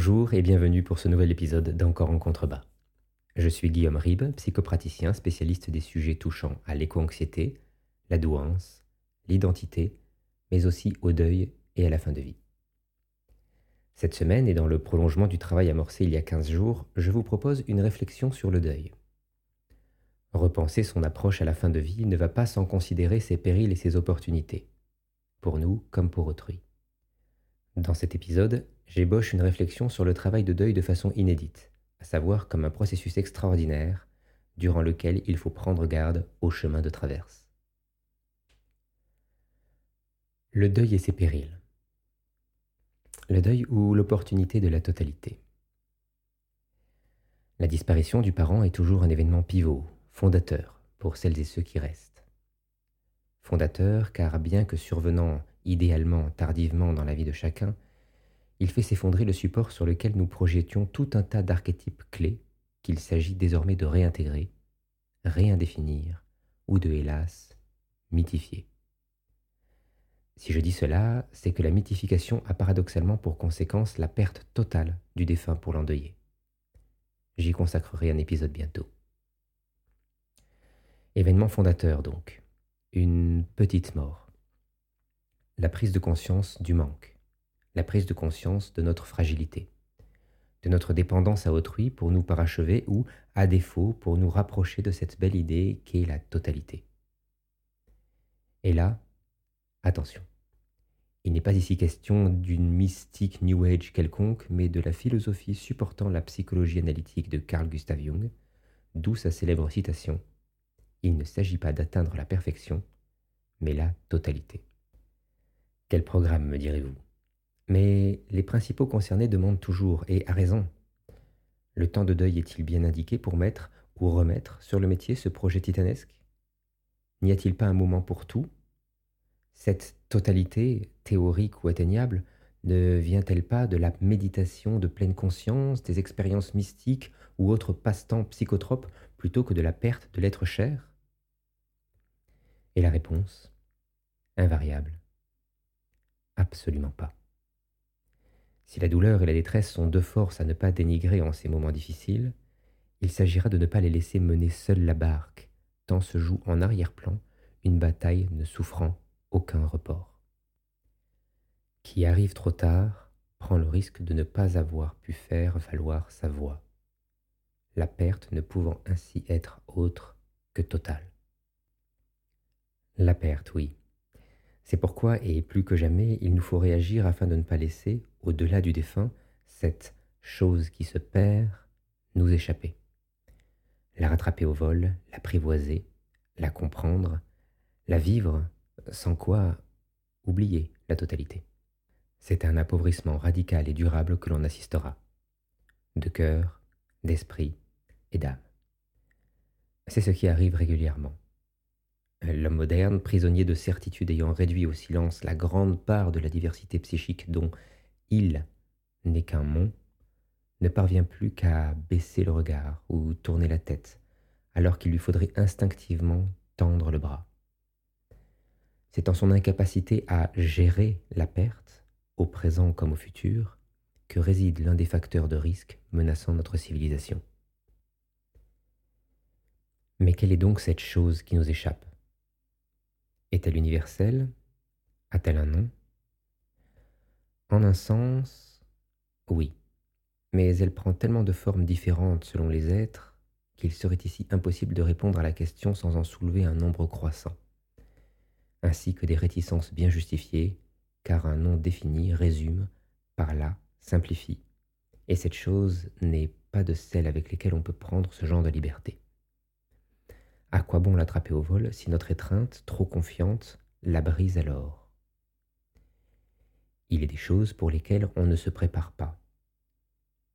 Bonjour et bienvenue pour ce nouvel épisode d'Encore en contrebas. Je suis Guillaume Ribes, psychopraticien spécialiste des sujets touchant à l'éco-anxiété, la douance, l'identité, mais aussi au deuil et à la fin de vie. Cette semaine et dans le prolongement du travail amorcé il y a 15 jours, je vous propose une réflexion sur le deuil. Repenser son approche à la fin de vie ne va pas sans considérer ses périls et ses opportunités, pour nous comme pour autrui. Dans cet épisode, j'ébauche une réflexion sur le travail de deuil de façon inédite, à savoir comme un processus extraordinaire durant lequel il faut prendre garde au chemin de traverse. Le deuil et ses périls. Le deuil ou l'opportunité de la totalité. La disparition du parent est toujours un événement pivot, fondateur pour celles et ceux qui restent. Fondateur car bien que survenant idéalement tardivement dans la vie de chacun, il fait s'effondrer le support sur lequel nous projetions tout un tas d'archétypes clés qu'il s'agit désormais de réintégrer, réindéfinir ou de, hélas, mythifier. Si je dis cela, c'est que la mythification a paradoxalement pour conséquence la perte totale du défunt pour l'endeuiller. J'y consacrerai un épisode bientôt. Événement fondateur donc, une petite mort. La prise de conscience du manque, la prise de conscience de notre fragilité, de notre dépendance à autrui pour nous parachever ou, à défaut, pour nous rapprocher de cette belle idée qu'est la totalité. Et là, attention. Il n'est pas ici question d'une mystique New Age quelconque, mais de la philosophie supportant la psychologie analytique de Carl Gustav Jung, d'où sa célèbre citation Il ne s'agit pas d'atteindre la perfection, mais la totalité. Quel programme, me direz-vous? Mais les principaux concernés demandent toujours, et à raison, le temps de deuil est-il bien indiqué pour mettre ou remettre sur le métier ce projet titanesque? N'y a-t-il pas un moment pour tout? Cette totalité, théorique ou atteignable, ne vient-elle pas de la méditation de pleine conscience, des expériences mystiques ou autres passe-temps psychotropes plutôt que de la perte de l'être cher? Et la réponse? Invariable. Absolument pas. Si la douleur et la détresse sont deux forces à ne pas dénigrer en ces moments difficiles, il s'agira de ne pas les laisser mener seuls la barque, tant se joue en arrière-plan une bataille ne souffrant aucun report. Qui arrive trop tard prend le risque de ne pas avoir pu faire valoir sa voix, la perte ne pouvant ainsi être autre que totale. La perte, oui, c'est pourquoi, et plus que jamais, il nous faut réagir afin de ne pas laisser, au-delà du défunt, cette chose qui se perd nous échapper. La rattraper au vol, l'apprivoiser, la comprendre, la vivre, sans quoi oublier la totalité. C'est un appauvrissement radical et durable que l'on assistera, de cœur, d'esprit et d'âme. C'est ce qui arrive régulièrement. L'homme moderne, prisonnier de certitudes ayant réduit au silence la grande part de la diversité psychique dont il n'est qu'un mot, ne parvient plus qu'à baisser le regard ou tourner la tête, alors qu'il lui faudrait instinctivement tendre le bras. C'est en son incapacité à gérer la perte, au présent comme au futur, que réside l'un des facteurs de risque menaçant notre civilisation. Mais quelle est donc cette chose qui nous échappe? Est-elle universelle? A-t-elle un nom? En un sens, oui, mais elle prend tellement de formes différentes selon les êtres qu'il serait ici impossible de répondre à la question sans en soulever un nombre croissant, ainsi que des réticences bien justifiées, car un nom défini résume, par là, simplifie, et cette chose n'est pas de celles avec lesquelles on peut prendre ce genre de liberté. À quoi bon l'attraper au vol si notre étreinte, trop confiante, la brise alors? Il est des choses pour lesquelles on ne se prépare pas.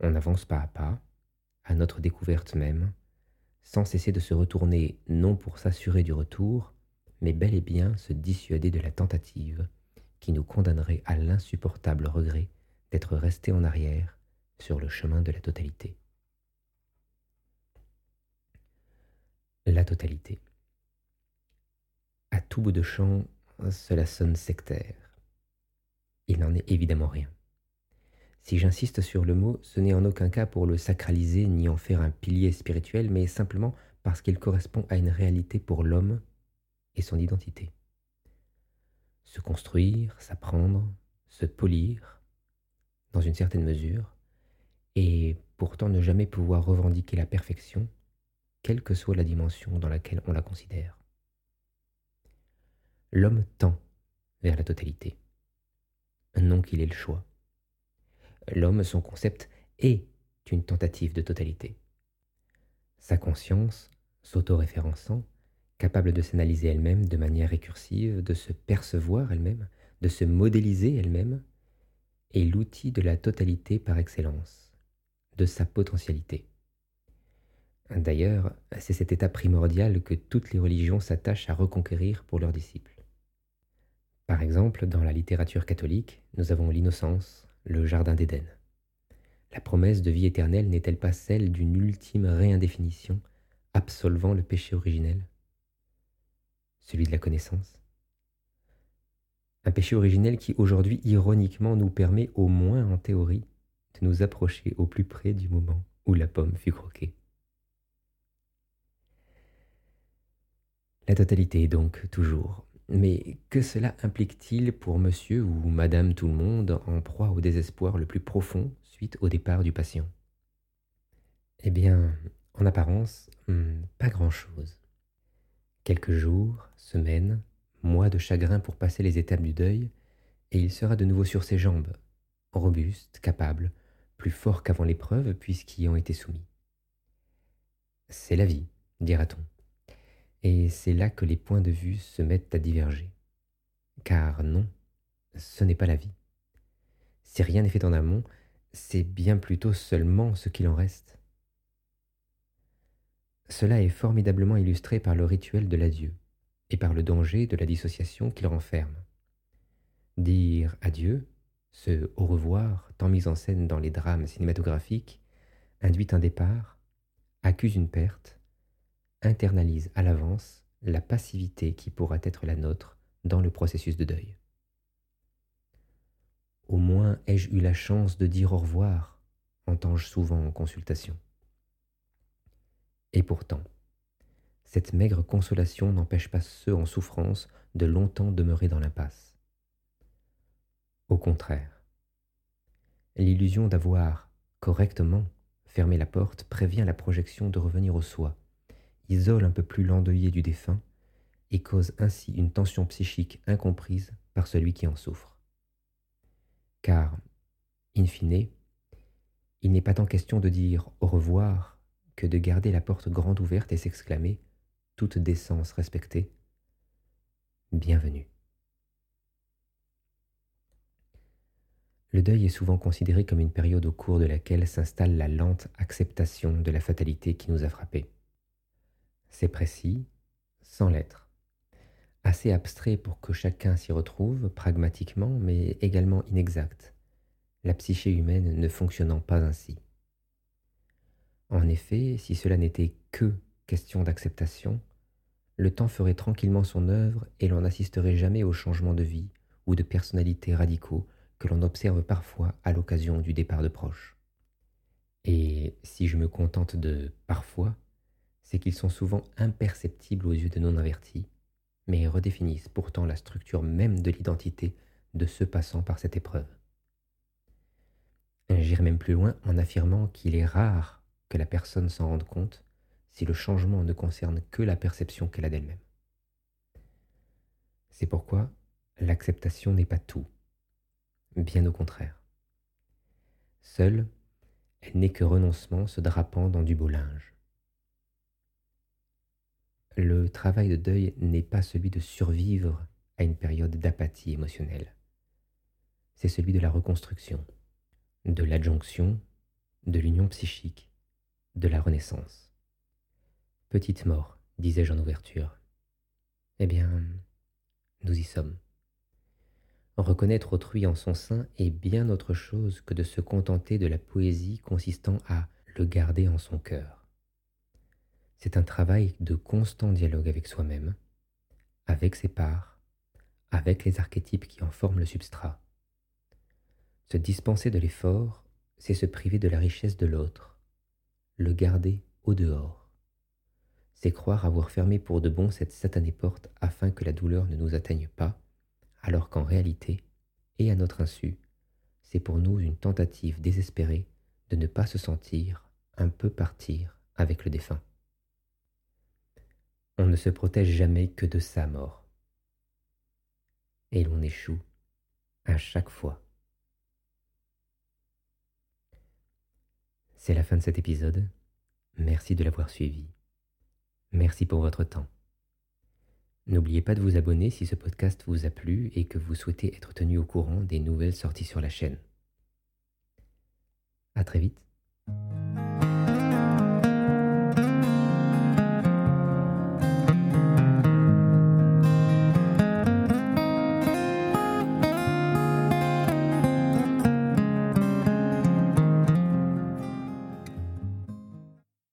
On avance pas à pas, à notre découverte même, sans cesser de se retourner non pour s'assurer du retour, mais bel et bien se dissuader de la tentative qui nous condamnerait à l'insupportable regret d'être resté en arrière sur le chemin de la totalité. La totalité. À tout bout de champ, cela sonne sectaire. Il n'en est évidemment rien. Si j'insiste sur le mot, ce n'est en aucun cas pour le sacraliser ni en faire un pilier spirituel, mais simplement parce qu'il correspond à une réalité pour l'homme et son identité. Se construire, s'apprendre, se polir, dans une certaine mesure, et pourtant ne jamais pouvoir revendiquer la perfection, quelle que soit la dimension dans laquelle on la considère. L'homme tend vers la totalité, non qu'il ait le choix. L'homme, son concept, est une tentative de totalité. Sa conscience, s'autoréférençant, capable de s'analyser elle-même de manière récursive, de se percevoir elle-même, de se modéliser elle-même, est l'outil de la totalité par excellence, de sa potentialité. D'ailleurs, c'est cet état primordial que toutes les religions s'attachent à reconquérir pour leurs disciples. Par exemple, dans la littérature catholique, nous avons l'innocence, le Jardin d'Éden. La promesse de vie éternelle n'est-elle pas celle d'une ultime réindéfinition, absolvant le péché originel? Celui de la connaissance? Un péché originel qui aujourd'hui ironiquement nous permet, au moins en théorie, de nous approcher au plus près du moment où la pomme fut croquée. La totalité donc, toujours, mais que cela implique-t-il pour monsieur ou madame tout le monde en proie au désespoir le plus profond suite au départ du patient? Eh bien, en apparence, hmm, pas grand-chose. Quelques jours, semaines, mois de chagrin pour passer les étapes du deuil, et il sera de nouveau sur ses jambes, robuste, capable, plus fort qu'avant l'épreuve puisqu'y ont été soumis. C'est la vie, dira-t-on. Et c'est là que les points de vue se mettent à diverger. Car non, ce n'est pas la vie. Si rien n'est fait en amont, c'est bien plutôt seulement ce qu'il en reste. Cela est formidablement illustré par le rituel de l'adieu et par le danger de la dissociation qu'il renferme. Dire adieu, ce au revoir tant mis en scène dans les drames cinématographiques, induit un départ, accuse une perte, internalise à l'avance la passivité qui pourra être la nôtre dans le processus de deuil. Au moins ai-je eu la chance de dire au revoir, entends-je souvent en consultation. Et pourtant, cette maigre consolation n'empêche pas ceux en souffrance de longtemps demeurer dans l'impasse. Au contraire, l'illusion d'avoir correctement fermé la porte prévient la projection de revenir au soi, isole un peu plus l'endeuillé du défunt et cause ainsi une tension psychique incomprise par celui qui en souffre. Car, in fine, il n'est pas tant question de dire au revoir que de garder la porte grande ouverte et s'exclamer, toute décence respectée, Bienvenue. Le deuil est souvent considéré comme une période au cours de laquelle s'installe la lente acceptation de la fatalité qui nous a frappés. C'est précis, sans lettres. Assez abstrait pour que chacun s'y retrouve pragmatiquement, mais également inexact, la psyché humaine ne fonctionnant pas ainsi. En effet, si cela n'était que question d'acceptation, le temps ferait tranquillement son œuvre et l'on n'assisterait jamais aux changements de vie ou de personnalité radicaux que l'on observe parfois à l'occasion du départ de proches. Et si je me contente de parfois, c'est qu'ils sont souvent imperceptibles aux yeux de non-avertis, mais redéfinissent pourtant la structure même de l'identité de ceux passant par cette épreuve. J'irai même plus loin en affirmant qu'il est rare que la personne s'en rende compte si le changement ne concerne que la perception qu'elle a d'elle-même. C'est pourquoi l'acceptation n'est pas tout, bien au contraire. Seule, elle n'est que renoncement se drapant dans du beau linge. Le travail de deuil n'est pas celui de survivre à une période d'apathie émotionnelle. C'est celui de la reconstruction, de l'adjonction, de l'union psychique, de la renaissance. Petite mort, disais-je en ouverture. Eh bien, nous y sommes. Reconnaître autrui en son sein est bien autre chose que de se contenter de la poésie consistant à le garder en son cœur. C'est un travail de constant dialogue avec soi-même, avec ses parts, avec les archétypes qui en forment le substrat. Se dispenser de l'effort, c'est se priver de la richesse de l'autre, le garder au dehors. C'est croire avoir fermé pour de bon cette satanée porte afin que la douleur ne nous atteigne pas, alors qu'en réalité, et à notre insu, c'est pour nous une tentative désespérée de ne pas se sentir un peu partir avec le défunt. On ne se protège jamais que de sa mort. Et l'on échoue à chaque fois. C'est la fin de cet épisode. Merci de l'avoir suivi. Merci pour votre temps. N'oubliez pas de vous abonner si ce podcast vous a plu et que vous souhaitez être tenu au courant des nouvelles sorties sur la chaîne. À très vite.